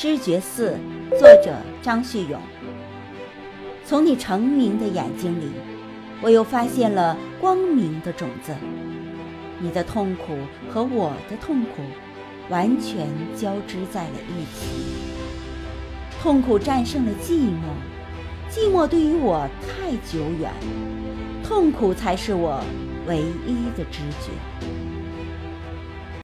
知觉四，作者张旭勇。从你澄明的眼睛里，我又发现了光明的种子。你的痛苦和我的痛苦，完全交织在了一起。痛苦战胜了寂寞，寂寞对于我太久远，痛苦才是我唯一的知觉。